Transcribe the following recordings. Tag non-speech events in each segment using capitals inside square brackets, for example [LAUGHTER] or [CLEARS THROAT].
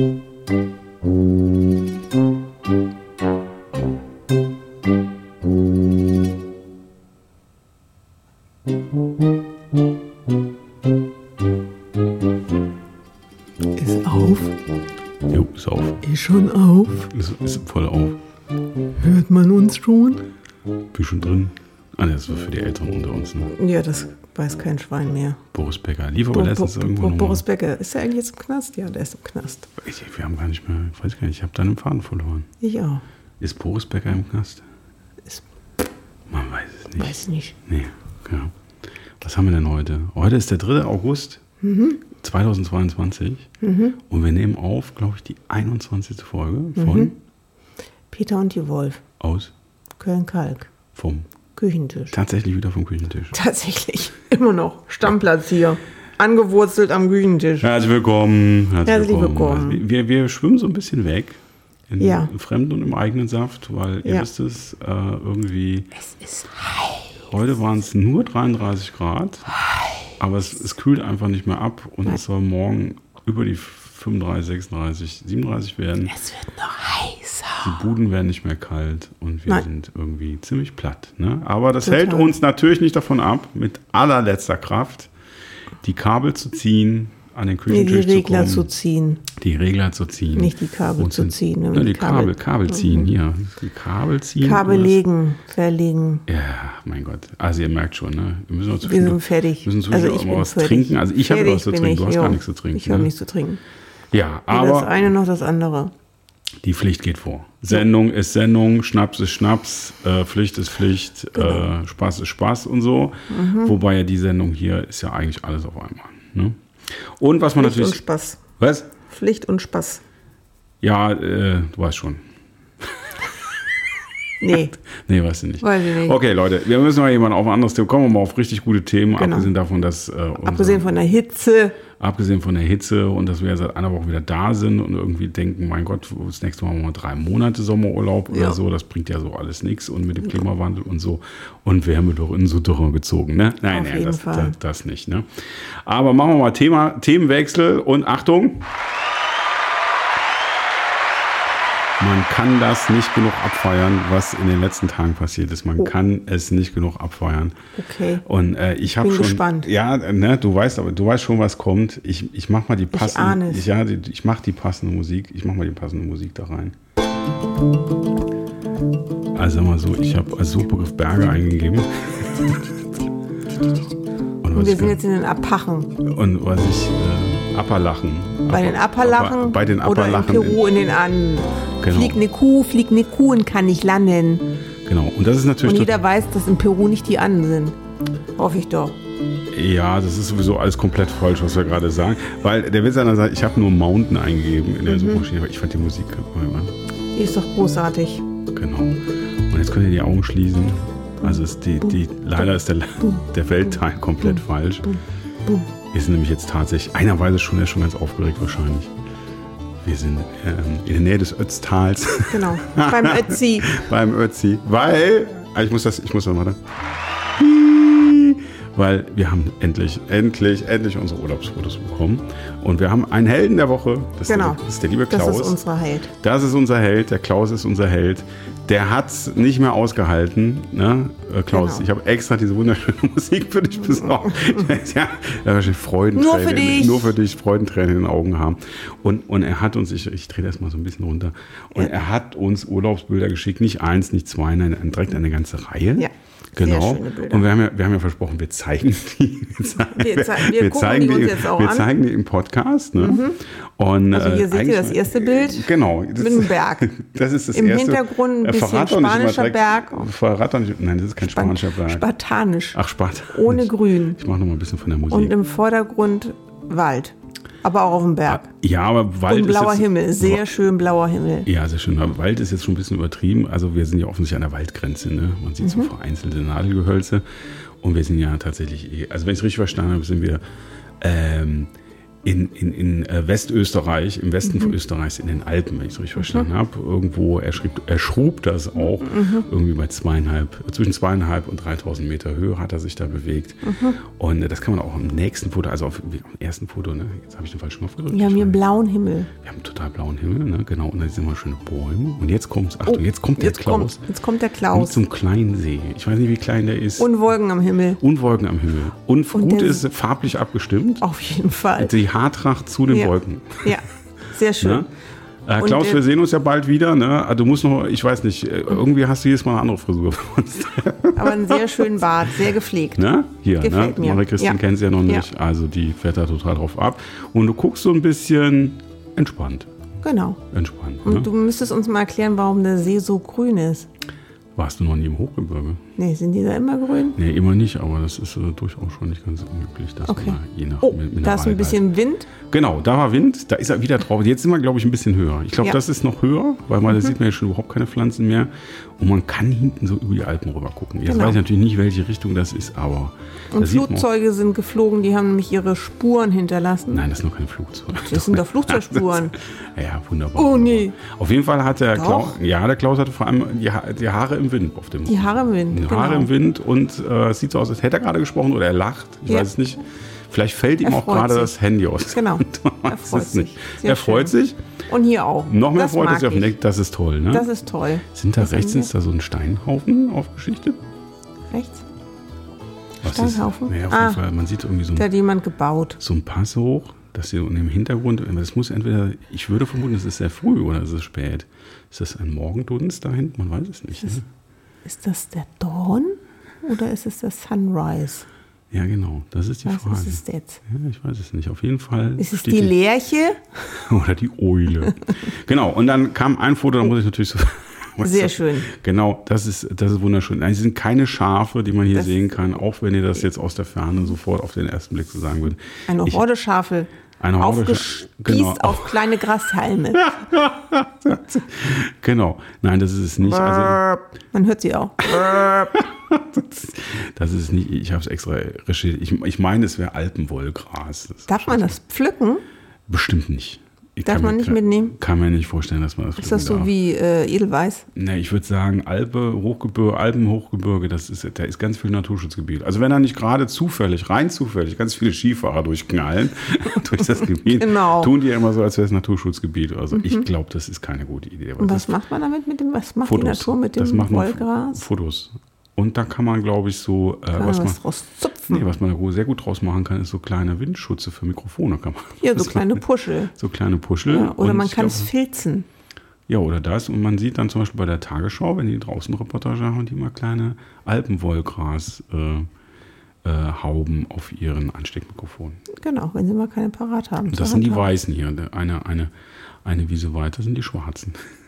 Ist auf. Jo, ist auf. Ist schon auf. Ist, ist voll auf. Hört man uns schon? Bin schon drin. Ah, das war für die Älteren unter uns. Ne? Ja, das weiß kein Schwein mehr. Boris Becker. Lief aber Bo Bo letztens irgendwo Bo Boris Becker, ist er eigentlich jetzt im Knast? Ja, der ist im Knast. Ich, wir haben gar nicht mehr, ich weiß gar nicht, ich habe deinen Faden verloren. Ich auch. Ist Boris Becker im Knast? Ist, Man weiß es nicht. weiß nicht. Nee, ja. Was haben wir denn heute? Heute ist der 3. August 2022 und wir nehmen auf, glaube ich, die 21. Folge von Peter und die Wolf, aus Köln-Kalk, vom Küchentisch. tatsächlich wieder vom Küchentisch. Tatsächlich, [LAUGHS] immer noch. Stammplatz hier. Angewurzelt am Küchentisch. Herzlich willkommen. Herzlich willkommen. Also wir, wir schwimmen so ein bisschen weg. In Ja. im Fremden und im eigenen Saft, weil ihr Ja. wisst es, äh, irgendwie, Es ist heiß. heute waren es nur 33 Grad, aber es, es kühlt einfach nicht mehr ab und es soll morgen über die 35, 36, 37 werden. Es wird noch heißer. Die Buden werden nicht mehr kalt und wir Nein. sind irgendwie ziemlich platt. Ne? Aber das Total. hält uns natürlich nicht davon ab, mit allerletzter Kraft die Kabel zu ziehen, an den Nee, Küchentisch die Regler zu zu kommen, ziehen. die Regler zu ziehen. Nicht die Kabel Und zu ziehen, ne, die die Kabel, Kabel. Mhm. Kabel ziehen, hier. Die Kabel ziehen. Kabel legen, verlegen. Ja, mein Gott. Also ihr merkt schon, ne? Wir müssen uns Wir sind fertig. Müssen also zwischendurch ich auch mal was fertig. trinken. Also ich habe was zu trinken. ich, Du hast jo. gar nichts zu trinken. Ich habe ne? nichts zu trinken. Ja, Weder das aber eine noch das andere. die Pflicht geht vor. Sendung ist Sendung, Schnaps ist Schnaps, äh, Pflicht ist Pflicht, Genau. äh, Spaß ist Spaß und so. Mhm. Wobei ja die Sendung hier ist ja eigentlich alles auf einmal. Ne? Und was man Pflicht und natürlich. Spaß. Was? Pflicht und Spaß. Ja, äh, du weißt schon. [LAUGHS] Nee, [LAUGHS] Nee, weißt du nicht. Weiß ich nicht. Okay, Leute, wir müssen mal jemand auf ein anderes Thema. Kommen wir mal auf richtig gute Themen, Genau. abgesehen davon, dass äh, abgesehen von der Hitze. Abgesehen von der Hitze und dass wir seit einer Woche wieder da sind und irgendwie denken, mein Gott, das nächste Mal machen wir drei Monate Sommerurlaub oder Ja. so, das bringt ja so alles nichts und mit dem Klimawandel und so und wir haben doch in so Dürre gezogen, ne? Nein, Auf nein, das, das, das nicht, ne? Aber machen wir mal Thema, Themenwechsel und Achtung! Man kann das nicht genug abfeiern, was in den letzten Tagen passiert ist. Man kann es nicht genug abfeiern. Okay. Und äh, ich habe Bin schon, gespannt. ja, ne, du weißt, aber du weißt schon, was kommt. Ich, ich mach mal die passende, es. ich, ja, die, ich mach die passende Musik. Ich mach mal die passende Musik da rein. Also mal so, ich habe als Suchbegriff Berge eingegeben. [LAUGHS] Und wir ich, sind jetzt in den Apachen. und was ich äh, Apperlachen. Bei den Appalachen Bei den oder in Appalachen. Peru in den Anden. Genau. Fliegt eine Kuh, fliegt eine Kuh und kann nicht landen. Genau. Und das ist natürlich Und jeder weiß, dass in Peru nicht die Anden sind. Hoffe ich doch. Ja, das ist sowieso alles komplett falsch, was wir gerade sagen. Weil der Witz an der Seite, ich habe nur Mountain eingegeben in der Mhm. Suchmaschine, aber ich fand die Musik Die ist doch großartig. genau. Und jetzt könnt ihr die Augen schließen. Also ist die, die, leider ist der, [LAUGHS] der Weltteil komplett falsch. Sind nämlich jetzt tatsächlich, einer weiß es schon, er ist schon ganz aufgeregt wahrscheinlich. Wir sind ähm, in der Nähe des Ötztals Genau. [LAUGHS] Beim Ötzi. beim Ötzi, weil, ah, ich muss das, ich muss das mal weil wir haben endlich, endlich, endlich unsere Urlaubsfotos bekommen. Und wir haben einen Helden der Woche. Das, Genau. ist, der, das ist der liebe Klaus. Das ist unser Held. Das ist unser Held, der Klaus ist unser Held. Der hat es nicht mehr ausgehalten. Ne? Äh, Klaus, Genau. ich habe extra diese wunderschöne [LAUGHS] Musik für dich besorgt. [LAUGHS] ja, da wahrscheinlich Freudentränen. Nur für dich. Nur für dich Freudentränen in den Augen haben. Und, und er hat uns, ich, ich drehe das mal so ein bisschen runter, und er hat uns Urlaubsbilder geschickt. Nicht eins, nicht zwei, nein, direkt eine ganze Reihe. Ja, Genau. Und wir haben, ja, wir haben ja versprochen, wir zeigen [LAUGHS] die. Wir, zeigen, Wir zei- wir gucken die uns im- jetzt auch wir an. zeigen die im Podcast. Ne? Und, Also hier äh, seht ihr das erste Bild Genau. Das, mit dem Berg. [LAUGHS] Das ist das Im erste. Hintergrund ein bisschen verrat spanischer direkt- Berg. Verrat doch nicht. Nein, das ist kein spanischer Berg. Spartanisch. Ach, Spart. Ohne [LAUGHS] Grün. Ich mache noch mal ein bisschen von der Musik. Und im Vordergrund Wald. Aber auch auf dem Berg. ja, aber Wald Und blauer ist jetzt, Himmel. Sehr schön blauer Himmel. Ja, sehr schön. Aber Wald ist jetzt schon ein bisschen übertrieben. Also wir sind ja offensichtlich an der Waldgrenze. Ne? Man sieht Mhm. so vereinzelte Nadelgehölze. Und wir sind ja tatsächlich, eh- also wenn ich es richtig verstanden habe, sind wir ähm, in, in, in äh, Westösterreich, im Westen Mhm. von Österreichs, in den Alpen, wenn ich es richtig verstanden habe. Irgendwo, er, schrieb, er schrub das auch, Mhm. irgendwie bei zweieinhalb, zwischen zweieinhalb und 3000 Meter Höhe hat er sich da bewegt. Mhm. Und das kann man auch im nächsten Foto, also auf, am ersten Foto, ne? jetzt habe ich den falschen Knopf gedrückt. Wir haben hier einen blauen Himmel. Wir haben total total blauen Himmel, ne? genau, und da sind immer schöne Bäume. Und jetzt kommt's, Achtung, Oh, jetzt kommt der jetzt Klaus. Kommt, jetzt kommt der Klaus. einem kleinen See. Ich weiß nicht, wie klein der ist. Und Wolken am Himmel. Und Wolken am Himmel. Und, Und gut ist farblich abgestimmt. Auf jeden Fall. Die Haartracht zu den Ja. Wolken. Ja, sehr schön. [LAUGHS] Ne? Äh, Und Klaus, der- wir sehen uns ja bald wieder. Ne? Ah, Du musst noch, ich weiß nicht, äh, irgendwie hast du jedes Mal eine andere Frisur. [LAUGHS] Aber einen sehr schönen Bart, sehr gepflegt. Ne? Hier, Gefällt ne? mir. Marie-Christine Ja. kennt sie ja noch Ja. nicht. Also die fährt da total drauf ab. Und du guckst so ein bisschen entspannt. Genau. Entspannt. Und Ne? du müsstest uns mal erklären, warum der See so grün ist. Warst du noch nie im Hochgebirge? Nee, sind die da immer grün? Nee, immer nicht, aber das ist äh, durchaus schon nicht ganz unglücklich. Dass Okay. man da je nach Oh, da ist ein bisschen Wind. Genau, da war Wind, da ist er wieder drauf. Jetzt sind wir, glaube ich, ein bisschen höher. Ich glaube, Ja. Mhm. das ist noch höher, weil man, da sieht man ja schon überhaupt keine Pflanzen mehr. Und man kann hinten so über die Alpen rüber gucken. Jetzt Genau. weiß ich natürlich nicht, welche Richtung das ist, aber Und. Flugzeuge sind geflogen, die haben nämlich ihre Spuren hinterlassen. Nein, das ist noch kein Flugzeug. Das sind doch [LAUGHS] Flugzeugspuren. Ja, [LAUGHS] ja, wunderbar. Oh, wunderbar. nee. Auf jeden Fall hat der Doch. Klaus, ja, der Klaus hatte vor allem die, Ha- die Haare im Wind auf dem Die Haare im Wind. Die genau. Haare im Wind und äh, es sieht so aus, als hätte er gerade gesprochen oder er lacht. Ich Ja. weiß es nicht. Vielleicht fällt ihm auch gerade sich. das Handy aus. Genau. [LAUGHS] Er freut sich. Er freut sich. Und hier auch. Noch mehr das freut er sich auf den. Deck. Das ist toll, ne? Das ist toll. Sind da Was rechts ist da so ein Steinhaufen aufgeschichtet? Rechts? Was Steinhaufen? Ist, naja, auf Ah. jeden Fall. Man sieht irgendwie so Da ein, hat jemand gebaut. so ein Pass hoch, dass hier und im Hintergrund, das muss entweder, ich würde vermuten, es ist sehr früh oder es ist spät. Ist das ein Morgendunst da hinten? Man weiß es nicht. Ne? Ist das der Dawn oder ist es der Sunrise? Ja, genau. Das ist die Was Frage. ist es jetzt? Ja, ich weiß es nicht. Auf jeden Fall. Ist es die Lerche? [LAUGHS] Oder die Eule. genau, und dann kam ein Foto, da muss ich natürlich so. Was [LAUGHS] Sehr das? schön. Genau, das ist, das ist wunderschön. Nein, es sind keine Schafe, die man hier Das- sehen kann, auch wenn ihr das jetzt aus der Ferne sofort auf den ersten Blick so sagen würdet. Eine Horde Schafe. Eine Aufgespießt genau. auf kleine Grashalme. [LAUGHS] Genau, nein, das ist es nicht. Also, Man hört sie auch. [LAUGHS] das ist es nicht. Ich habe es extra recherchiert. Ich, ich meine, es wäre Alpenwollgras. Darf man das pflücken? Bestimmt nicht. Ich Darf kann man mir- nicht mitnehmen? Kann mir nicht vorstellen, dass man das Ist das so darf. wie äh, Edelweiß? Ne, ich würde sagen, Alpe, Hochgebirge, Alpenhochgebirge, das ist, da ist ganz viel Naturschutzgebiet. Also wenn da nicht gerade zufällig, rein zufällig, ganz viele Skifahrer durchknallen [LAUGHS] durch das Gebiet, Genau. Mhm. tun die ja immer so, als wäre es Naturschutzgebiet. Also ich glaube, das ist keine gute Idee. Und das was macht man damit mit dem, was macht Fotos. die Natur mit das dem macht man Wollgras? Fotos. Und da kann man, glaube ich, so, äh, was, man, was nee, was man da sehr gut draus machen kann, ist so kleine Windschutze für Mikrofone. Kann man, Hier, [LAUGHS] so kleine Puschel. So kleine Puschel. Ja, oder Und man kann es filzen. Ja, oder das. Und man sieht dann zum Beispiel bei der Tagesschau, wenn die draußen Reportage haben, die mal kleine Alpenwollgras äh, äh, Hauben auf ihren Ansteckmikrofonen. Genau, wenn sie mal keine parat haben. Das sind die. Weißen hier. Eine, eine, eine Wiese weiter sind die Schwarzen. [LAUGHS]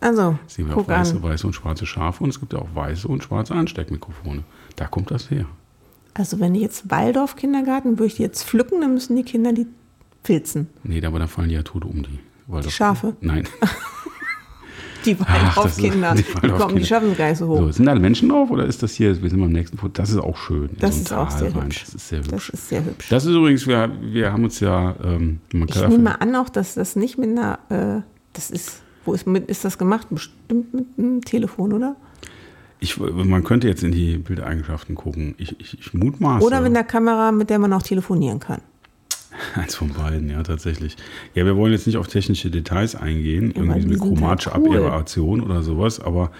Also, gibt ja auch weiße, an. weiße und schwarze Schafe und es gibt ja auch weiße und schwarze Ansteckmikrofone. Da kommt das her. Also, wenn ich jetzt Waldorf-Kindergarten, würde ich die jetzt pflücken, dann müssen die Kinder die filzen. Nee, aber da fallen die ja tot um die. Weil Die Schafe? Nein. [LAUGHS] Die Waldorf-Kinder. die Die, kommen, die Waldorfkinder. schaffen es gar nicht so hoch. So, sind da Menschen drauf oder ist das hier, wir sind beim nächsten Foto, das ist auch schön. Das so ist auch Tal sehr rein. hübsch. Das ist sehr hübsch. Das ist sehr hübsch. Das ist übrigens, wir, wir haben uns ja, ähm, ich nehme an auch, dass das nicht mit einer, äh, das ist, wo ist, mit, ist das gemacht? Bestimmt mit einem Telefon, oder? ich, man könnte jetzt in die Bildeigenschaften gucken. Ich, ich, ich mutmaße. Oder mit einer Kamera, mit der man auch telefonieren kann. [LAUGHS] Eins von beiden, ja, tatsächlich. Ja, wir wollen jetzt nicht auf technische Details eingehen, weil irgendwie mit sind halt chromatischer cool. Aberration oder sowas, aber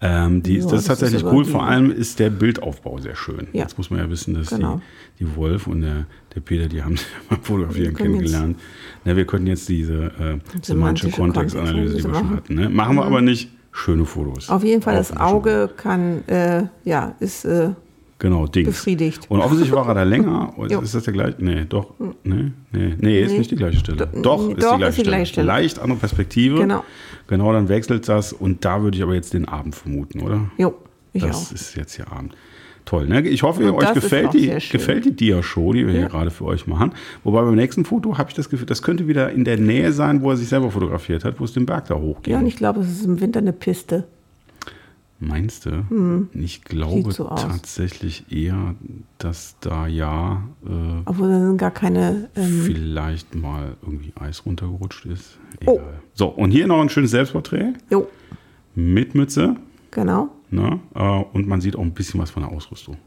ähm, die, Ja, das das ist tatsächlich cool. Vor allem ist der Bildaufbau sehr schön. Ja. Jetzt muss man ja wissen, dass Genau. die, die Wolf und der, der Peter, die haben [LAUGHS] sich beim Fotografieren kennengelernt. Na, wir könnten jetzt diese äh, semantische Kontextanalyse, die wir schon hatten. Ne? Machen wir aber nicht. Schöne Fotos. Auf jeden Fall, das Auge kann, äh, ja, ist äh, Genau, Dings. befriedigt. Und offensichtlich war er da länger. [LAUGHS] Ist das der gleiche? Nee, doch. Nee, nee, nee, ist Nee. nicht die gleiche Stelle. Do- Doch, nee, ist, doch, die gleiche, ist die Stelle. gleiche Stelle. Leicht andere Perspektive. Genau. Genau, dann wechselt das. Und da würde ich aber jetzt den Abend vermuten, oder? Jo, ich das auch. ist jetzt hier Abend. Toll, ne? Ich hoffe, euch das gefällt die, gefällt die Dia-Show, die wir hier Ja. gerade für euch machen. Wobei beim nächsten Foto habe ich das Gefühl, das könnte wieder in der Nähe sein, wo er sich selber fotografiert hat, wo es den Berg da hochgeht. Ja, und ich glaube, es ist im Winter eine Piste. Meinst du? Ich glaube Hm. So tatsächlich eher, dass da ja äh, Obwohl da sind gar keine. Ähm, vielleicht mal irgendwie Eis runtergerutscht ist. Oh. Egal. So, und hier noch ein schönes Selbstporträt jo, mit Mütze. genau. Ne? Äh, Und man sieht auch ein bisschen was von der Ausrüstung.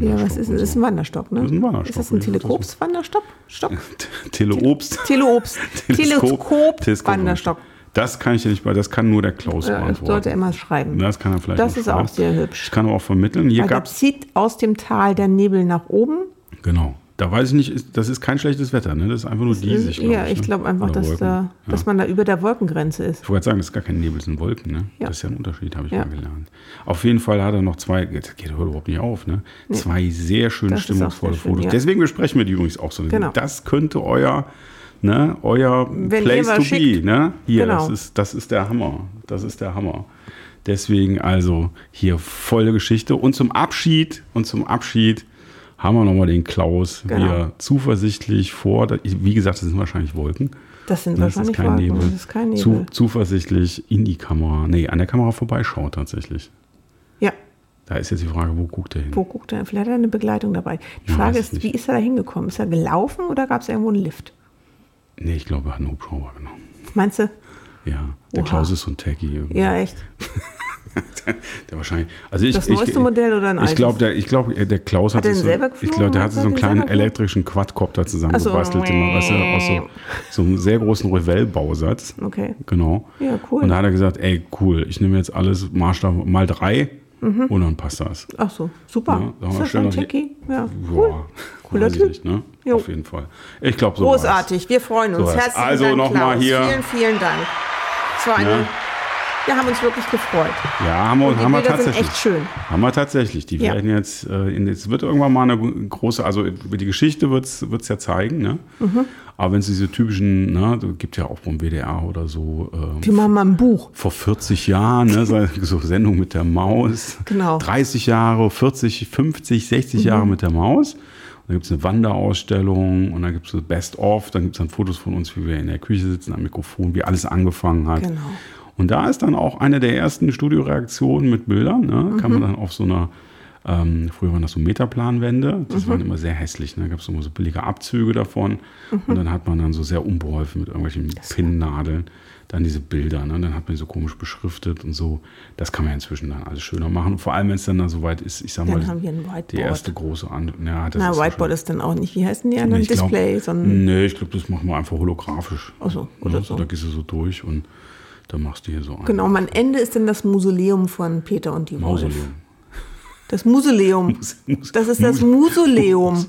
Ja, was ist das? ist so. ein Wanderstock, ne? Das ist ein Wanderstock, Ist das ein ja, das ist- Teleskops-Wanderstock? Stock? [LAUGHS] Teleobst. Teleobst. [LAUGHS] Teleskop-Wanderstock. Das kann ich dir nicht das kann nur der Klaus Ja, das beantworten. sollte er mal schreiben. Das kann er vielleicht Das ist auch sehr hübsch. Ich kann aber auch vermitteln. Hier da gab zieht aus dem Tal der Nebel nach oben. genau, da weiß ich nicht, das ist kein schlechtes Wetter, ne? Das ist einfach nur diesig, ja, ich ne? glaube einfach, Oder dass, Wolken. da, dass man da über der Wolkengrenze ist. Ich wollte sagen, das ist gar kein Nebel, das sind Wolken, ne? Ja. Das ist ja ein Unterschied, habe ich Ja. mal gelernt. Auf jeden Fall hat er noch zwei, das geht überhaupt nicht auf, ne? Zwei sehr schön Das stimmungsvolle sehr schön, Fotos. ja. Deswegen besprechen wir die übrigens auch so. Genau. Das könnte euer, ne, euer Wenn Place to schickt. be, ne? Hier, Genau. das, ist, das ist der Hammer. Das ist der Hammer. Deswegen also hier volle Geschichte. Und zum Abschied, und zum Abschied haben wir nochmal den Klaus, Genau. er zuversichtlich vor, wie gesagt, das sind wahrscheinlich Wolken. Das sind Ne, Das ist wahrscheinlich kein Wolken. Nebel. Das ist kein Nebel. Zu, zuversichtlich in die Kamera, nee, an der Kamera vorbeischaut tatsächlich. ja, Da ist jetzt die Frage, wo guckt er hin? wo guckt er? Vielleicht hat er eine Begleitung dabei. Die Ja, Frage ist, ich wie nicht. ist er da hingekommen? Ist er gelaufen oder gab es irgendwo einen Lift? Nee, ich glaube, er hat einen Hubschrauber genommen. Meinst du? Ja, der Oha. Klaus ist so ein Techie. irgendwie. Ja, echt. [LAUGHS] Der wahrscheinlich. Also ich, Das ich, neueste Modell oder ein Ich glaube, der, ich glaub, der Klaus hat, Hat so, ich glaube, der Hat hatte so einen kleinen elektrischen Quadcopter zusammengebastelt, so. weißt du, aus so, so einem sehr großen Revell-Bausatz. Okay. Genau. Ja, cool. Und da hat er gesagt, ey, cool, ich nehme jetzt alles Maßstab mal drei Mhm. und dann passt das. Ach so, super. Ja, ist das ein Techie? Ja, cool. Boah, Cooler Typ. nicht, ne? Auf jeden Fall. Ich glaube, so war's. Großartig, wir freuen uns. So. Herzlichen Also Dank, noch mal Klaus. hier- Vielen, vielen Dank. Es war eine, Ja. Wir haben uns wirklich gefreut. Ja, haben wir, Und die haben wir Bilder sind tatsächlich. echt schön. Haben wir tatsächlich. Die Ja. werden jetzt, äh, es wird irgendwann mal eine große, also über die Geschichte wird es ja zeigen, ne? Mhm. Aber wenn es diese typischen, ne, da gibt ja auch beim WDR oder so, ähm, Wir machen mal ein Buch. vor 40 Jahren, ne, [LAUGHS] so Sendung mit der Maus. Genau. 30 Jahre, 40, 50, 60 Jahre mit der Maus. Und dann gibt es eine Wanderausstellung und dann gibt es so Best of, dann gibt es dann Fotos von uns, wie wir in der Küche sitzen am Mikrofon, wie alles angefangen hat. Genau. Und da ist dann auch eine der ersten Studioreaktionen mit Bildern. Ne? Kann man dann auf so einer, ähm, früher waren das so Metaplanwände, das waren immer sehr hässlich. Ne? Da gab es immer so billige Abzüge davon. Und dann hat man dann so sehr unbeholfen mit irgendwelchen Pinnnadeln dann diese Bilder. Ne? Dann hat man die so komisch beschriftet und so. Das kann man inzwischen dann alles schöner machen. Und vor allem, wenn es dann, dann soweit ist, ich sag Dann mal, haben wir ein Whiteboard. die erste große An ja, das Na, ist Whiteboard ja ist dann auch nicht. Wie heißen die anderen? glaub- Display, sondern Nee, ich glaube, das machen wir einfach holographisch. Ach so, Ja, oder so. Da gehst du so durch und dann machst du hier so ein Genau, am Ende ist dann das Museum von Peter und die Wolf. Mausoleum. Das Museum. [LAUGHS] Mus- Das ist das. Mausoleum.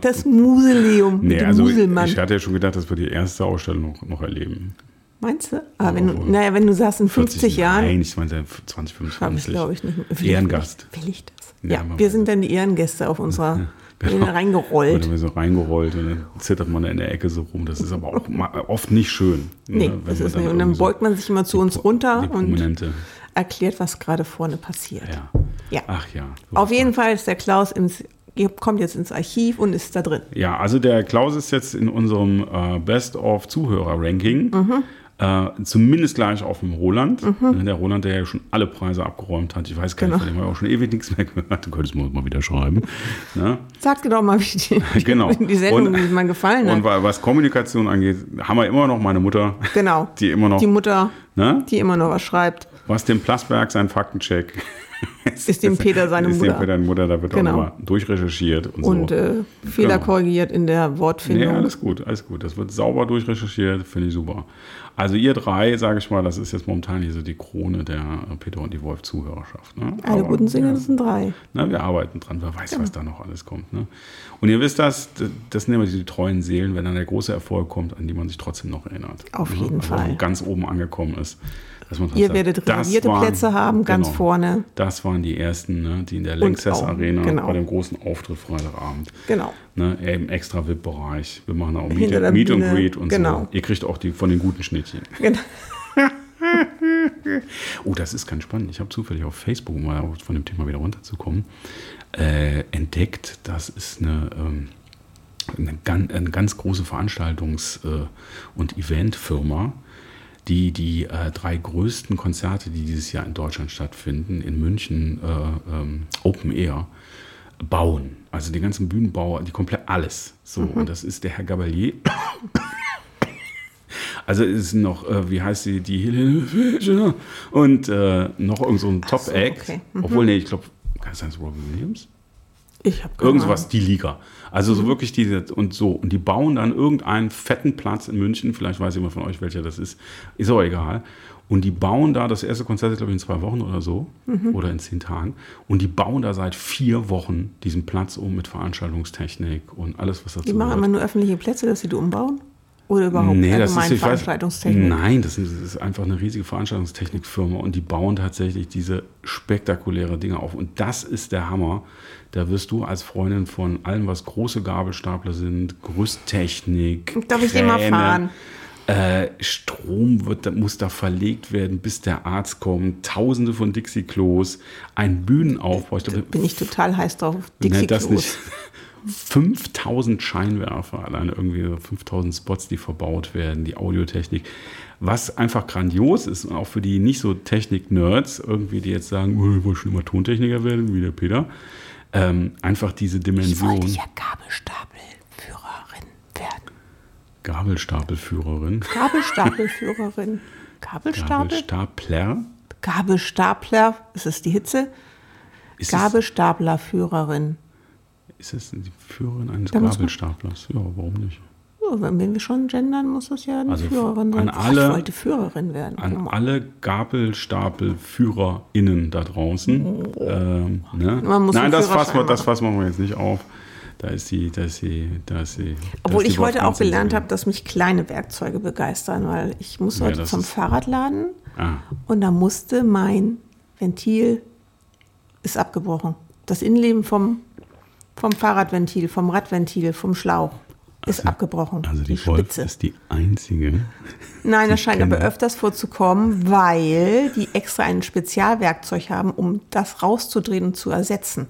Das Museum. Nee, also Muselmann. ich hatte ja schon gedacht, dass wir die erste Ausstellung noch, noch erleben. Meinst du? Aber wenn du, naja, wenn du sagst, in 50 Jahren, Nein, ich meine 20, habe ich 25. glaube ich nicht. Will ich- Ehrengast. Will ich das? Ja, Ja, wir sind dann die Ehrengäste auf unserer, Genau. reingerollt. Oder so reingerollt und dann zittert man da in der Ecke so rum. Das ist aber auch oft nicht schön. Nee, ne, das ist nicht. Und dann beugt man sich immer zu uns runter und erklärt, was gerade vorne passiert. Ja. Ja. Ach ja. so Auf jeden. Fall ist der Klaus ins, kommt jetzt ins Archiv und ist da drin. Ja, also der Klaus ist jetzt in unserem äh, Best of Zuhörer-Ranking. Mhm. Äh, zumindest gleich auf dem Roland. Äh, Der Roland, der ja schon alle Preise abgeräumt hat. Ich weiß gar Genau. nicht, von dem habe ich auch schon ewig nichts mehr gehört. Du könntest mir mal wieder schreiben. ne? Sag dir doch mal, wie die, [LAUGHS] Genau. die Sendung Und- wie mal gefallen Und hat. wa- was Kommunikation angeht, haben wir immer noch meine Mutter, Genau. die immer noch, Die Mutter, ne? die immer noch was schreibt. was dem Plasberg sein Faktencheck Ist dem Peter seine ist dem Mutter. Peter eine Mutter, da wird Genau. auch immer durchrecherchiert und, Und so. äh, Fehler Genau. korrigiert in der Nee, Wortfindung. alles gut, alles gut. Das wird sauber durchrecherchiert, finde ich super. Also ihr drei, sage ich mal, das ist jetzt momentan hier so die Krone der äh, Peter und die Wolf Zuhörerschaft. Ne? Alle Aber, guten Dinge, ja, das sind drei. Na, wir arbeiten dran, wer weiß, was da noch alles kommt. Ne? Und ihr wisst das, das nennen wir die treuen Seelen, wenn dann der große Erfolg kommt, an die man sich trotzdem noch erinnert. Auf ne? jeden also, Fall. wo ganz oben angekommen ist. Ihr werdet reservierte waren- Plätze haben, ganz genau, vorne. Das waren die ersten, ne, die in der Lanxess Arena genau. bei dem großen Auftritt Freitagabend Genau. Ne, im extra VIP-Bereich. Wir machen auch Meet, Meet und Bühne, Greet und genau. so. Ihr kriegt auch die von den guten Schnittchen. [LAUGHS] Genau. [LAUGHS] Oh, das ist ganz spannend. Ich habe zufällig auf Facebook, um mal von dem Thema wieder runterzukommen, äh, entdeckt, das ist eine, ähm, eine, ganz, eine ganz große Veranstaltungs- äh, und Eventfirma, die die äh, drei größten Konzerte, die dieses Jahr in Deutschland stattfinden, in München äh, ähm, Open Air, bauen. Also die ganzen Bühnenbauer, die komplett alles. So, und das ist der Herr Gabalier. Also es ist noch, äh, wie heißt sie, die Helene Fischer und äh, noch irgend so ein Top-Act. okay. Mhm. Obwohl, nee, ich glaube, kann es sein, es ist Robbie Williams? Ich habe Irgendwas, die Liga. Also so wirklich diese und so. Und die bauen dann irgendeinen fetten Platz in München, vielleicht weiß jemand von euch, welcher das ist, ist auch egal. Und die bauen da, das erste Konzert ist, glaube ich, in zwei Wochen oder so, oder in zehn Tagen. Und die bauen da seit vier Wochen diesen Platz um mit Veranstaltungstechnik und alles, was dazu Die machen gehört. immer nur öffentliche Plätze, dass sie die umbauen? Oder überhaupt Nee, das ist, ich weiß, Veranstaltungstechnik? nein, das ist, das ist einfach eine riesige Veranstaltungstechnikfirma und die bauen tatsächlich diese spektakuläre Dinge auf. Und das ist der Hammer. Da wirst du als Freundin von allem, was große Gabelstapler sind, Gerüsttechnik, Darf ich den mal fahren? Äh, Strom wird, muss da verlegt werden, bis der Arzt kommt. Tausende von Dixie-Klos, ein Bühnenaufbau. Ich glaube, Bin ich total heiß drauf. Nee, Dixie das Klos. nicht. [LAUGHS] 5000 Scheinwerfer, alleine irgendwie so 5000 Spots, die verbaut werden, die Audiotechnik. Was einfach grandios ist und auch für die nicht so Technik-Nerds, irgendwie, die jetzt sagen, oh, ich wollte schon immer Tontechniker werden, wie der Peter, ähm, einfach diese Ich Dimension. wollte ja Gabelstapelführerin werden. Gabelstapelführerin. Gabelstapelführerin. [LAUGHS] Gabelstapel? Gabelstapler. Gabelstapler, ist es die Hitze? Ist Gabelstaplerführerin. ist es die Führerin eines Gabelstaplers? Ja, warum nicht? Ja, wenn wir schon gendern, muss es ja eine Also Führerin sein. alle- ich wollte Führerin werden. an alle GabelstapelführerInnen da draußen. Ähm, ne? Nein, das fassen, wir, das fassen wir jetzt nicht auf. Da ist die, da ist die, da ist die. Obwohl ist ich heute auch gelernt habe, dass mich kleine Werkzeuge begeistern, weil ich muss Ja, heute das zum Fahrradladen Ah, und da musste mein Ventil ist abgebrochen. Das Innenleben vom, vom Fahrradventil, vom Radventil, vom Schlauch ist abgebrochen. also die, Wolf Spitze. ist die einzige. Nein, das scheint kenne. aber öfters vorzukommen, weil die extra ein Spezialwerkzeug haben, um das rauszudrehen und zu ersetzen.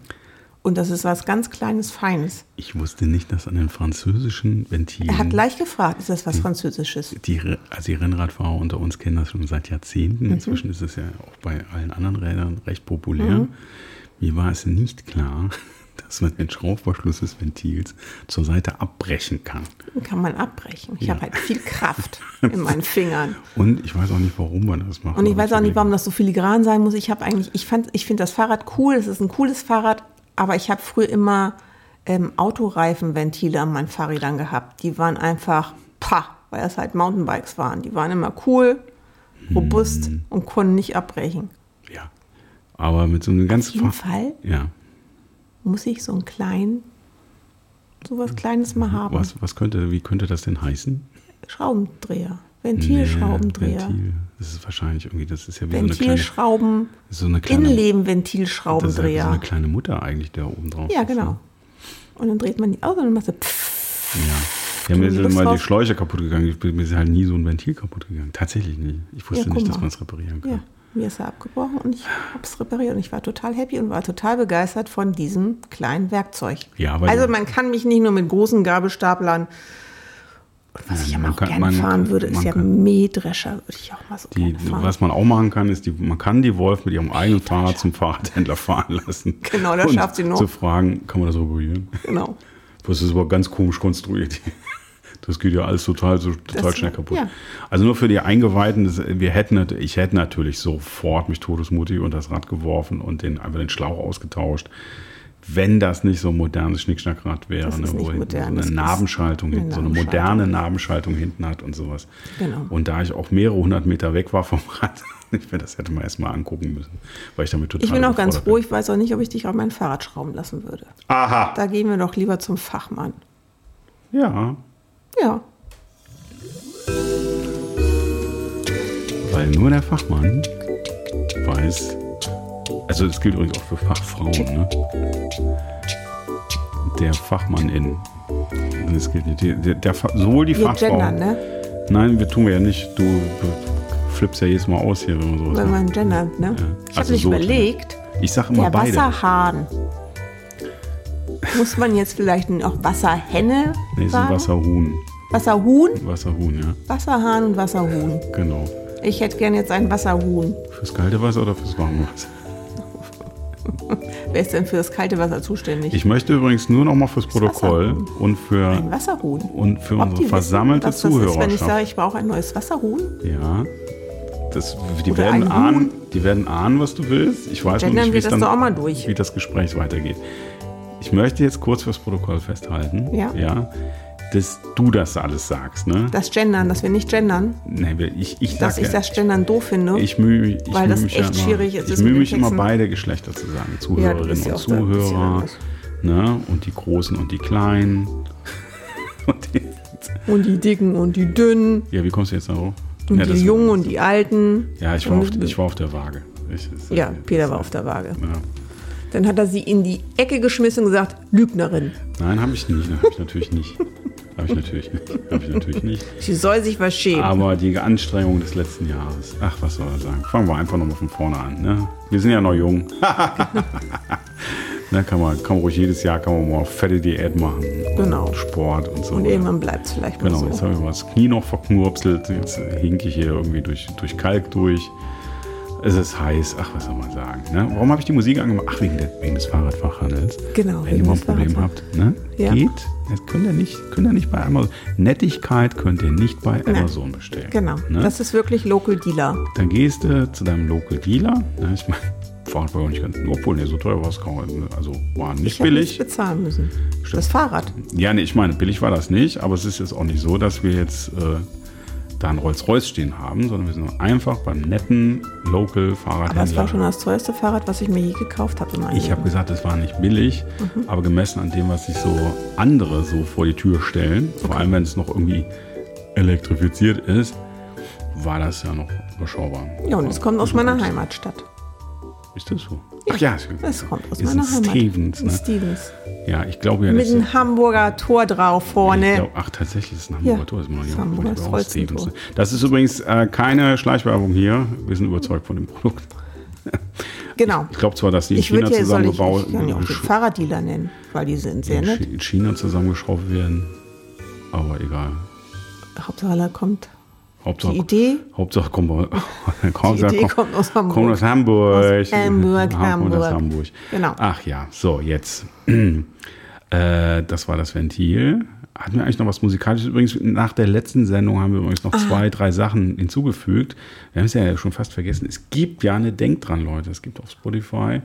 Und das ist was ganz Kleines, Feines. Ich wusste nicht, dass an den französischen Ventilen. Er hat gleich gefragt, ist das was Französisches? die, also die Rennradfahrer unter uns kennen das schon seit Jahrzehnten. Mhm. Inzwischen ist es ja auch bei allen anderen Rädern recht populär. Mir war es nicht klar, dass man den Schraubverschluss des Ventils zur Seite abbrechen kann. Kann man abbrechen. Ich Ja. habe halt viel Kraft [LAUGHS] in meinen Fingern. Und ich weiß auch nicht, warum man das macht. Und ich weiß auch nicht, warum das so filigran sein muss. Ich habe eigentlich, ich fand, ich finde das Fahrrad cool, es ist ein cooles Fahrrad, aber ich habe früher immer ähm, Autoreifenventile an meinen Fahrrädern gehabt. Die waren einfach, pah, weil das halt Mountainbikes waren. Die waren immer cool, robust Hm. und konnten nicht abbrechen. Ja. Aber mit so einem ganz. Auf jeden Fa- Fall Ja. Muss ich so einen kleinen, so was Kleines mal haben. Was, was könnte, wie könnte das denn heißen? Schraubendreher, Ventilschraubendreher. Nee, Ventil. Das ist wahrscheinlich irgendwie, das ist ja wie so eine kleine. Ventilschrauben, So eine kleine das ist ja so Innenleben-Ventilschraubendreher. eine kleine Mutter eigentlich, der oben drauf Ja, genau. ne? Und dann dreht man die aus und dann machst du pfff. Ja. Ja, mir sind mal die. Schläuche kaputt gegangen. Mir ist halt nie so ein Ventil kaputt gegangen. Tatsächlich nicht. Ich wusste Ja, nicht, dass man es reparieren kann. Ja, mir ist er abgebrochen und ich habe es repariert und ich war total happy und war total begeistert von diesem kleinen Werkzeug. Ja, also man kann mich nicht nur mit großen Gabelstaplern und was ich Ja, man auch kann- gerne man fahren würde, ist ja kann- Mähdrescher, würde ich auch mal so Die, fahren. was man auch machen kann, ist, die, man kann die Wolf mit ihrem eigenen Fahrrad zum Fahrradhändler fahren lassen. [LAUGHS] Genau, das schafft sie noch. Zu fragen, kann man das reparieren? Genau. Das ist aber ganz komisch konstruiert. Das geht ja alles total, so, total Das- schnell kaputt. ja. Also nur für die Eingeweihten, das, wir hätten, ich hätte natürlich sofort mich todesmutig unter das Rad geworfen und den, einfach den Schlauch ausgetauscht. Wenn das nicht so ein modernes Schnickschnackrad wäre, ne, wo modern, so eine Nabenschaltung, hinten, so eine moderne Nabenschaltung hinten hat und sowas. Genau. Und da ich auch mehrere hundert Meter weg war vom Rad, [LAUGHS] ich mir das hätte man erstmal angucken müssen, weil ich damit total Ich bin auch ganz froh, ich weiß auch nicht, ob ich dich auf mein Fahrrad schrauben lassen würde. Aha. Da gehen wir doch lieber zum Fachmann. Ja, Ja, Weil nur der Fachmann weiß, also das gilt übrigens auch für Fachfrauen, ne? Der Fachmann in. Es gilt nicht, der, der, Fa- sowohl die wir Fachfrau. gendern, ne? Nein, wir tun wir ja nicht. Du, flippst ja jedes Mal aus hier, wenn man sowas Wenn man gendert, ne? Ich habe Also mich so überlegt, Ich sag immer der beide. Wasserhahn. Muss man jetzt vielleicht auch Wasserhenne Nee, es sagen? Wasserhuhn. Wasserhuhn? Wasserhuhn, ja. Wasserhahn und Wasserhuhn. Genau. Ich hätte gern jetzt ein Wasserhuhn. Fürs kalte Wasser oder fürs warme Wasser? Wer ist denn für das kalte Wasser zuständig? Ich möchte übrigens nur noch mal fürs Protokoll und für, ein Wasserhuhn. und für Ob unsere die wissen, versammelte was das ist, wenn ich Zuhörerschaft. sage, ich brauche ein neues Wasserhuhn? Ja. Das, die, Oder werden ein ahnen, die werden ahnen, was du willst. Ich weiß noch Gendern nicht, wie wir es das dann, doch auch mal durch. wie das Gespräch weitergeht. Ich möchte jetzt kurz fürs Protokoll festhalten, Ja. ja dass du das alles sagst. Ne? Das Gendern, dass wir nicht gendern, Nee, ich, ich dass sag ich ja, das Gendern doof finde. ich mühe, ich Weil das mich echt ja immer, schwierig ist, Ich mühe mich immer beide Geschlechter zu sagen. Ja, Zuhörerinnen ja und Zuhörer. Ne? Und die Großen und die Kleinen. [LAUGHS] Und die, und die Dicken und die Dünnen ja, wie kommst du jetzt darauf? und ja, die Jungen und die Alten. Ja, ich war, auf, ich war auf der Waage. Ich, Ja, Peter war auf der Waage. Ja. Dann hat er sie in die Ecke geschmissen und gesagt, Lügnerin. Nein, habe ich nicht. Habe ich natürlich nicht. Habe ich natürlich nicht. Habe ich natürlich nicht. Sie soll sich was schämen. Aber die Anstrengung des letzten Jahres. Ach, was soll er sagen? Fangen wir einfach nochmal von vorne an. Ne? Wir sind ja noch jung. [LAUGHS] ne, kann, man, kann man ruhig jedes Jahr kann man mal fette Diät machen. Genau. Und Sport und so. und irgendwann bleibt es vielleicht mal Genau, jetzt so. habe ich mal das Knie noch verknurpselt. Jetzt hinke ich hier irgendwie durch, durch Kalk durch. Es ist heiß. Ach, was soll man sagen? Ne? Warum habe ich die Musik angemacht? Ach, wegen, der, wegen des Fahrradfachhandels. Genau, Wenn ihr mal ein Problem habt, ne? Ja. geht. Das könnt ihr, nicht, könnt ihr nicht bei Amazon. Nettigkeit könnt ihr nicht bei Amazon bestellen. Genau, Ne? das ist wirklich Local Dealer. Dann gehst du zu deinem Local Dealer. Ne? Ich meine, Fahrrad war auch nicht ganz, obwohl, ne, so teuer war es kaum. Also war nicht Ich billig. bezahlen müssen. Das Fahrrad. Ja, nee, ich meine, billig war das nicht, aber es ist jetzt auch nicht so, dass wir jetzt äh, da ein Rolls-Royce stehen haben, sondern wir sind einfach beim netten Local Aber es war schon das teuerste Fahrrad, was ich mir je gekauft habe in meinem Ich habe gesagt, es war nicht billig, Mhm. aber gemessen an dem, was sich so andere so vor die Tür stellen, vor allem wenn es noch irgendwie elektrifiziert ist, war das ja noch überschaubar. Ja, und es kommt aus meiner. Heimatstadt. Ist das so? Ach ja, Es kommt aus ist meiner in Heimat. Stevens, ne? Stevens. Ja, ich glaube ja, Mit einem Hamburger Tor drauf vorne. glaub, ach, tatsächlich ist ein Hamburger Ja, Tor. Das, ist das Hamburger aufgefallen. Holzentor. Stevens, ne? das ist übrigens äh, keine Schleichwerbung hier. Wir sind überzeugt von dem Produkt. [LAUGHS] Genau. Ich glaube zwar, dass die in Ich China ja, soll ich, zusammengebaut ich kann ja auch den Fahrraddealer nennen, weil die sind sehr nett. In China zusammengeschraubt werden. Aber egal. Hauptsache da kommt Hauptsache, die Idee. Hauptsache kommt, [LAUGHS] kommt, Die Idee kommt aus Hamburg. Kommt aus Hamburg. Aus Hamburg, [LAUGHS] kommt aus Hamburg. Hamburg. Genau. Ach ja, so jetzt. [CLEARS THROAT] äh, das war das Ventil. Hatten wir eigentlich noch was Musikalisches? Übrigens, nach der letzten Sendung haben wir übrigens Ah. noch zwei, drei Sachen hinzugefügt. Wir haben es ja schon fast vergessen. Es gibt ja eine Denk dran, Leute. Es gibt auf Spotify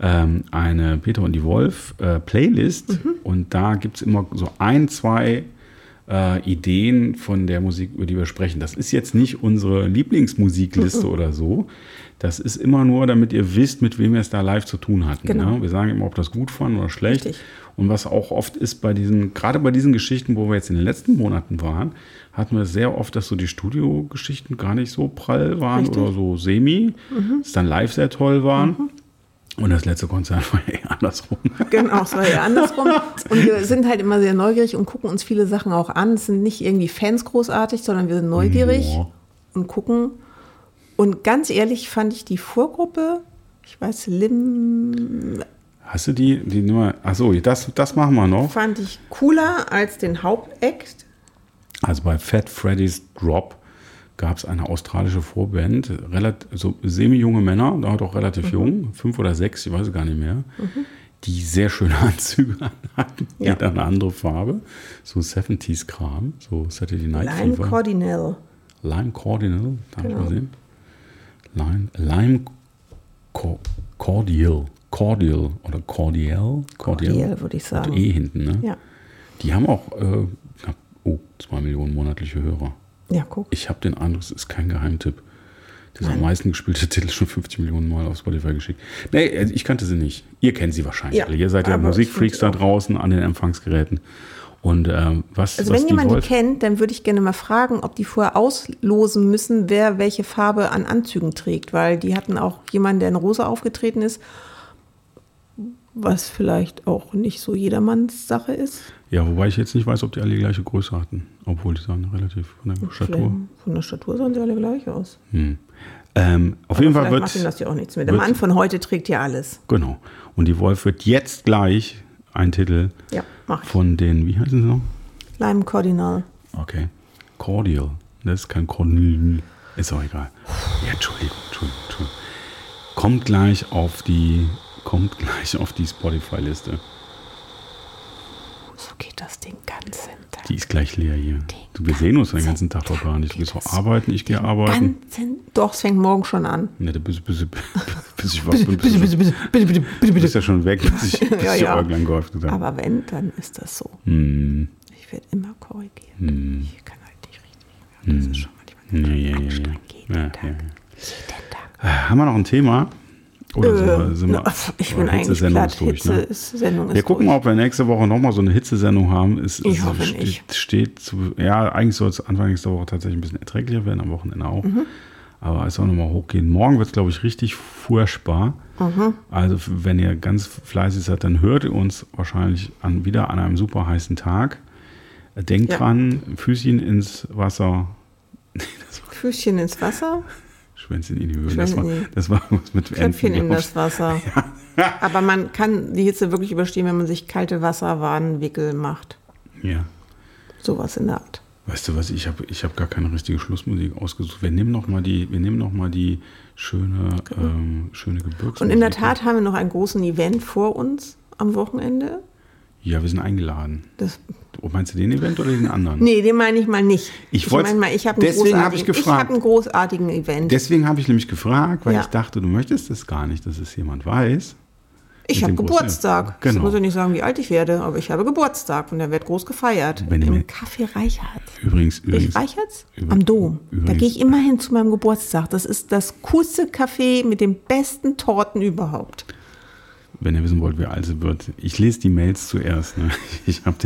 ähm, eine Peter und die Wolf äh, Playlist. Mhm. Und da gibt es immer so ein, zwei äh, Ideen von der Musik, über die wir sprechen. Das ist jetzt nicht unsere Lieblingsmusikliste Mhm. oder so. Das ist immer nur, damit ihr wisst, mit wem wir es da live zu tun hatten. Genau. Ne? Wir sagen immer, ob das gut fanden oder schlecht. Richtig. Und was auch oft ist bei diesen, gerade bei diesen Geschichten, wo wir jetzt in den letzten Monaten waren, hatten wir sehr oft, dass so die Studiogeschichten gar nicht so prall waren Richtig. Mhm. oder so semi, dass dann live sehr toll waren. Und das letzte Konzert war eher andersrum. Genau, es war ja andersrum. [LAUGHS] Und wir sind halt immer sehr neugierig und gucken uns viele Sachen auch an. Es sind nicht irgendwie Fans großartig, sondern wir sind neugierig Ja. und gucken. Und ganz ehrlich fand ich die Vorgruppe, ich weiß, Lim, Hast du die, die Nummer? Achso, das, das machen wir noch. fand ich cooler als den Hauptact. Also bei Fat Freddy's Drop gab es eine australische Vorband, relativ, so semi-junge Männer, da auch relativ jung, fünf oder sechs, ich weiß es gar nicht mehr, die sehr schöne [LAUGHS] Anzüge hatten, Ja. jeder eine andere Farbe, so 70s-Kram, so Saturday Night Lime Fever. Cordinal. Lime Cardinal, darf ich Genau. mal sehen? Lime, Lime Co Cordial, Cordial oder Cordial, Cordial, würde ich sagen. E hinten, ne? Ja. Die haben auch äh, oh, zwei Millionen monatliche Hörer. Ja, guck. Ich habe den Eindruck, es ist kein Geheimtipp. Der am meisten gespielte Titel schon 50 Millionen Mal auf Spotify geschickt. Nee, also ich kannte sie nicht. Ihr kennt sie wahrscheinlich. Ja, alle. Ihr seid ja Musikfreaks da draußen an den Empfangsgeräten. Und ähm, was, Also was wenn jemand die Wolf- kennt, dann würde ich gerne mal fragen, ob die vorher auslosen müssen, wer welche Farbe an Anzügen trägt, weil die hatten auch jemanden, der in Rosa aufgetreten ist, was vielleicht auch nicht so jedermanns Sache ist. Ja, wobei ich jetzt nicht weiß, ob die alle die gleiche Größe hatten. Obwohl die sahen relativ von der Statur. Von der Statur sahen sie alle gleich aus. Ähm, auf jeden Fall wird. macht ihnen das ja auch nichts mehr. Der Mann von heute trägt ja alles. Genau. Und die Wolf wird jetzt gleich ein Titel Ja, von den, wie heißen sie noch? Lime Cardinal. Okay. Cordial. Das ist kein Cordial. Ist auch egal. Ja, Entschuldigung, Entschuldigung, Entschuldigung. Kommt gleich auf die, kommt gleich auf die Spotify-Liste. Geht das den ganzen Tag. Die ist gleich leer hier. Du, wir sehen uns den ganzen Tag doch gar nicht. Du gehst auch arbeiten, ich gehe arbeiten. Ganzen, doch, es fängt morgen schon an. Ne, [LAUGHS] bis, bis, bis ich was bin. Bitte, bitte, bitte, bitte, bitte, bitte, Du bist ja schon weg, bis ich, [LAUGHS] bis Ja, ja. Geäuft habe. Aber wenn, dann ist das so. Hm, Ich werde immer korrigiert. hm, Ich kann halt nicht richtig. Das ist schon manchmal ja, ja, ja, ja. Jeden Tag. ja. Jeden Tag. Haben wir noch ein Thema? Oder sind wir, Äh, sind wir, ich bin eigentlich Hitzesendung platt. ist durch, Hitze ne? ist, Sendung ist Wir gucken durch. mal, ob wir nächste Woche nochmal so eine Hitzesendung haben. Es, Ich es hoffe steht, nicht. steht zu, ja, eigentlich soll es Anfang nächster Woche tatsächlich ein bisschen erträglicher werden, am Wochenende auch. Mhm. Aber es soll nochmal hochgehen. Morgen wird es, glaube ich, richtig furchtbar. Mhm. Also, wenn ihr ganz fleißig seid, dann hört ihr uns wahrscheinlich an, wieder an einem super heißen Tag. Denkt Ja. dran, Füßchen ins Wasser, [LAUGHS] Füßchen ins Wasser, Schwänzchen in die Höhe. Das war, in das war was mit Köpfchen in glaub das Wasser. [LAUGHS] Aber man kann die Hitze wirklich überstehen, wenn man sich kalte Wasserwadenwickel macht. Ja. Sowas in der Art. Weißt du was, ich habe ich hab gar keine richtige Schlussmusik ausgesucht. Wir nehmen noch mal die, wir nehmen noch mal die schöne, ähm, schöne Gebirgsmusik. Und in der Tat haben wir noch einen großen Event vor uns am Wochenende. Ja, wir sind eingeladen. Das, Oh, meinst du den Event oder den anderen? nee, den meine ich mal nicht. Ich wollt's- meine mal, ich habe einen, hab ich ich habe einen großartigen Event. Deswegen habe ich nämlich gefragt, weil Ja. ich dachte, du möchtest es gar nicht, dass es jemand weiß. ich habe Geburtstag. Genau. Ich muss ja nicht sagen, wie alt ich werde, aber ich habe Geburtstag und der wird groß gefeiert. Benjamin- Im Café Reichertz. Übrigens, übrigens. Ich Reichertz? Übrigens- Am Dom. Da übrigens- gehe ich immer hin zu meinem Geburtstag. Das ist das coolste Café mit den besten Torten überhaupt. Wenn ihr wissen wollt, wie alt sie wird. Ich lese die Mails zuerst. Ne? [LAUGHS] Ich habe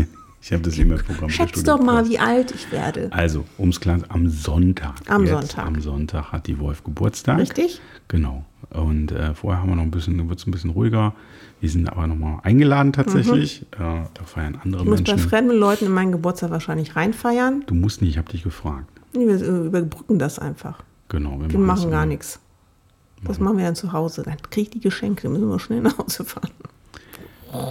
ich hab das E-Mail-Programm. Schätz doch mal, wie alt ich werde. Also, ums klar, am Sonntag. Am Jetzt, Sonntag. Am Sonntag hat die Wolf Geburtstag. Richtig? Genau. Und äh, vorher haben wir noch ein bisschen, wird es ein bisschen ruhiger. Wir sind aber nochmal eingeladen tatsächlich. Äh, da feiern andere Ich muss bei Menschen. fremden Leuten in meinen Geburtstag wahrscheinlich reinfeiern. Du musst nicht, ich habe dich gefragt. Nee, Wir äh, überbrücken das einfach. Genau. Wir das machen gar immer. nichts. Das machen wir dann zu Hause. Dann kriege ich die Geschenke, dann müssen wir schnell nach Hause fahren.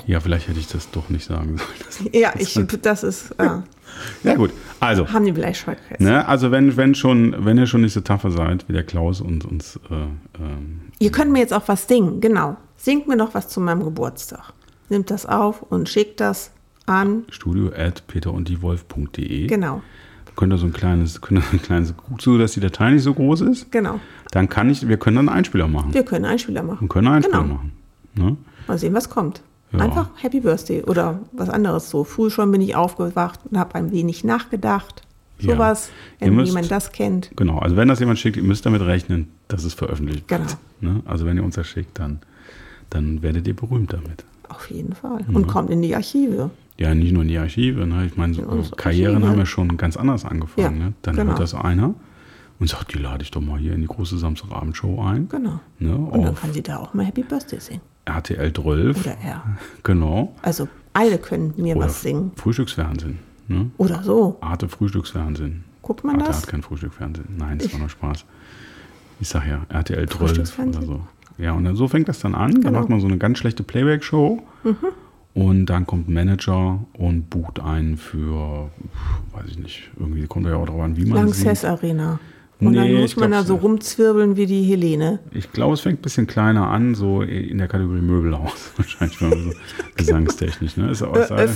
Ja, vielleicht hätte ich das doch nicht sagen sollen. Ja, ich, das ist, äh, [LAUGHS] Ja, gut. Also, haben die vielleicht schon vergessen. ne, also wenn, wenn, schon, wenn ihr schon nicht so tapfer seid wie der Klaus und uns. Äh, ähm, Ihr könnt mir jetzt auch was singen, genau. Singt mir noch was zu meinem Geburtstag. Nimmt das auf und schickt das an. studio at peterunddiewolf.de. Genau, Könnt ihr so ein kleines, könnt ihr so ein kleines, gut so, dass die Datei nicht so groß ist. genau. Dann kann ich, wir können dann einen Einspieler machen. Wir können einen Einspieler machen. Wir können einen Einspieler Genau. machen. Ne? Mal sehen, was kommt. Ja. Einfach Happy Birthday oder was anderes so. Früh schon bin ich aufgewacht und habe ein wenig nachgedacht. Ja. Sowas, Ihr wenn müsst- jemand das kennt. Genau, also wenn das jemand schickt, ihr müsst damit rechnen, dass es veröffentlicht Genau. wird. Ne? Also wenn ihr uns das schickt, dann, dann werdet ihr berühmt damit. Auf jeden Fall. Mhm. Und kommt in die Archive. Ja, nicht nur in die Archive. Ne? Ich meine, so Karrieren Archive. haben ja schon ganz anders angefangen. Ja, ne? Dann genau. hört das einer und sagt, die lade ich doch mal hier in die große Samstagabendshow ein. Genau. Ne? Und dann kann sie da auch mal Happy Birthday singen. RTL 12. Oder er. [LAUGHS] Genau. Also alle können mir Oder was singen. Frühstücksfernsehen. Ne? Oder so. Arte Frühstücksfernsehen. Guckt man Arte das? hat kein Frühstücksfernsehen. Nein, das war nur Spaß. Ich sag ja, RTL 12 oder so. Ja, und dann so fängt das dann an. Dann Genau. macht man so eine ganz schlechte Playback-Show. Und dann kommt ein Manager und bucht einen für, weiß ich nicht, irgendwie kommt ja auch drauf an, wie man Lanxess singt. Arena. Und dann Nee, muss ich man da so rumzwirbeln wie die Helene. Ich glaube, es fängt ein bisschen kleiner an, so in der Kategorie Möbelhaus. [LAUGHS] Wahrscheinlich mal so [LAUGHS] gesangstechnisch. Ne? Ist es sei,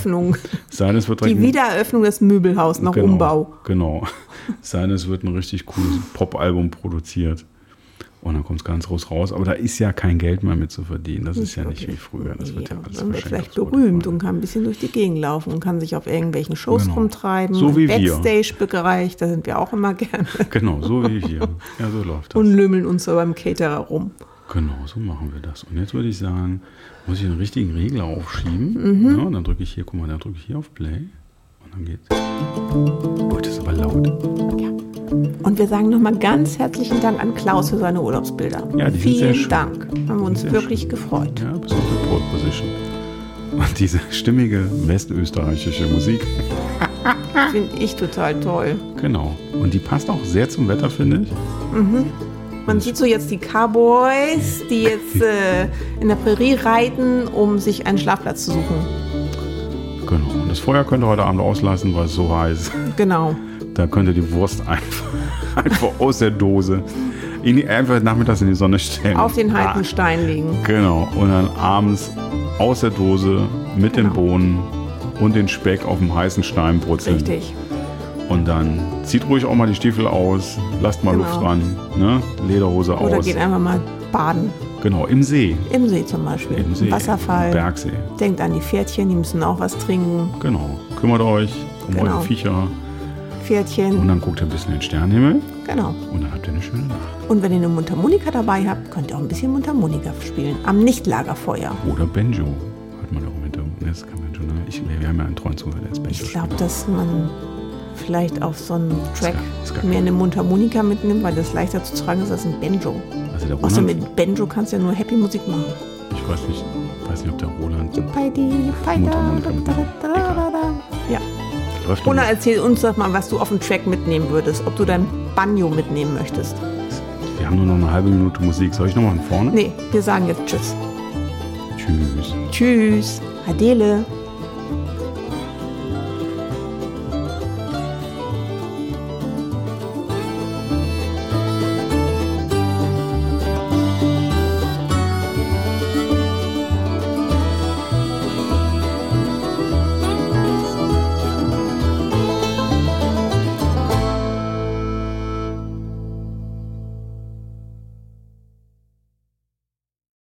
sei es wird Die Wiedereröffnung des Möbelhaus nach genau, Umbau. Genau. [LAUGHS] Es sei denn, es wird ein richtig cooles Pop-Album produziert. Und dann kommt es ganz groß raus. Aber da ist ja kein Geld mehr mit zu verdienen. Das ist ja nicht wie früher. Das wird ja Ja, alles man wird vielleicht berühmt und kann ein bisschen durch die Gegend laufen und kann sich auf irgendwelchen Shows Genau. rumtreiben. So wie wir. Backstage-Bereich, da sind wir auch immer gerne. [LAUGHS] Genau, so wie hier. Ja, so läuft das. Und lümmeln uns so beim Caterer rum. Genau, so machen wir das. Und jetzt würde ich sagen, muss ich einen richtigen Regler aufschieben. Mhm. Ja, und dann drücke ich hier, guck mal, dann drücke ich hier auf Play. Und dann geht's. Oh, das ist aber laut. Und wir sagen nochmal ganz herzlichen Dank an Klaus für seine Urlaubsbilder. Ja, die sind Vielen sehr schön. Dank. Haben wir uns sehr wirklich schön. gefreut. Ja, bis auf die Pole Position. Und diese stimmige westösterreichische Musik. [LAUGHS] Finde ich total toll. Genau. Und die passt auch sehr zum Wetter, finde ich. Man sieht so jetzt die Cowboys, die jetzt [LAUGHS] äh, in der Prärie reiten, um sich einen Schlafplatz zu suchen. Genau. Und das Feuer könnt ihr heute Abend auslassen, weil es so heiß. Genau. Da könnt ihr die Wurst einfach, [LAUGHS] einfach aus der Dose in die, einfach nachmittags in die Sonne stellen. Auf den Ah, heißen Stein liegen. Genau. Und dann abends aus der Dose mit den Genau. Bohnen und den Speck auf dem heißen Stein brutzeln. Richtig. Und dann zieht ruhig auch mal die Stiefel aus, lasst mal Genau. Luft ran, ne? Lederhose Oder aus. geht einfach mal baden. Genau, im See. Im See zum Beispiel. Im See. Wasserfall. Im Bergsee. Denkt an die Pferdchen, die müssen auch was trinken. Genau. Kümmert euch um Genau. eure Viecher. Und Pferdchen. dann guckt ihr ein bisschen in den Sternenhimmel. Genau. Und dann habt ihr eine schöne Nacht. Und wenn ihr eine Mundharmonika dabei habt, könnt ihr auch ein bisschen Mundharmonika spielen. Am Nicht-Lagerfeuer. Oder Banjo. Hört man auch im Hintergrund. Das kann schon. ne? Ich, wir haben ja einen treuen Zuhörer, der ist Banjo. Ich glaube, dass man vielleicht auf so einen Track gar- ist gar mehr kein- eine Mundharmonika mitnimmt, weil das leichter zu tragen ist als ein Banjo. Also Außer mit Banjo kannst du ja nur Happy Musik machen. ich weiß nicht, weiß nicht, ob der Roland Bei die, bei da, Mundharmonika mit- da, da, da, da, da. Ja. Läuft. Oder erzähl uns doch mal, was du auf dem Track mitnehmen würdest. Ob du dein Banjo mitnehmen möchtest. Wir haben nur noch eine halbe Minute Musik. Soll ich noch mal von vorne? Nee, wir sagen jetzt Tschüss. Tschüss. Tschüss. Adele.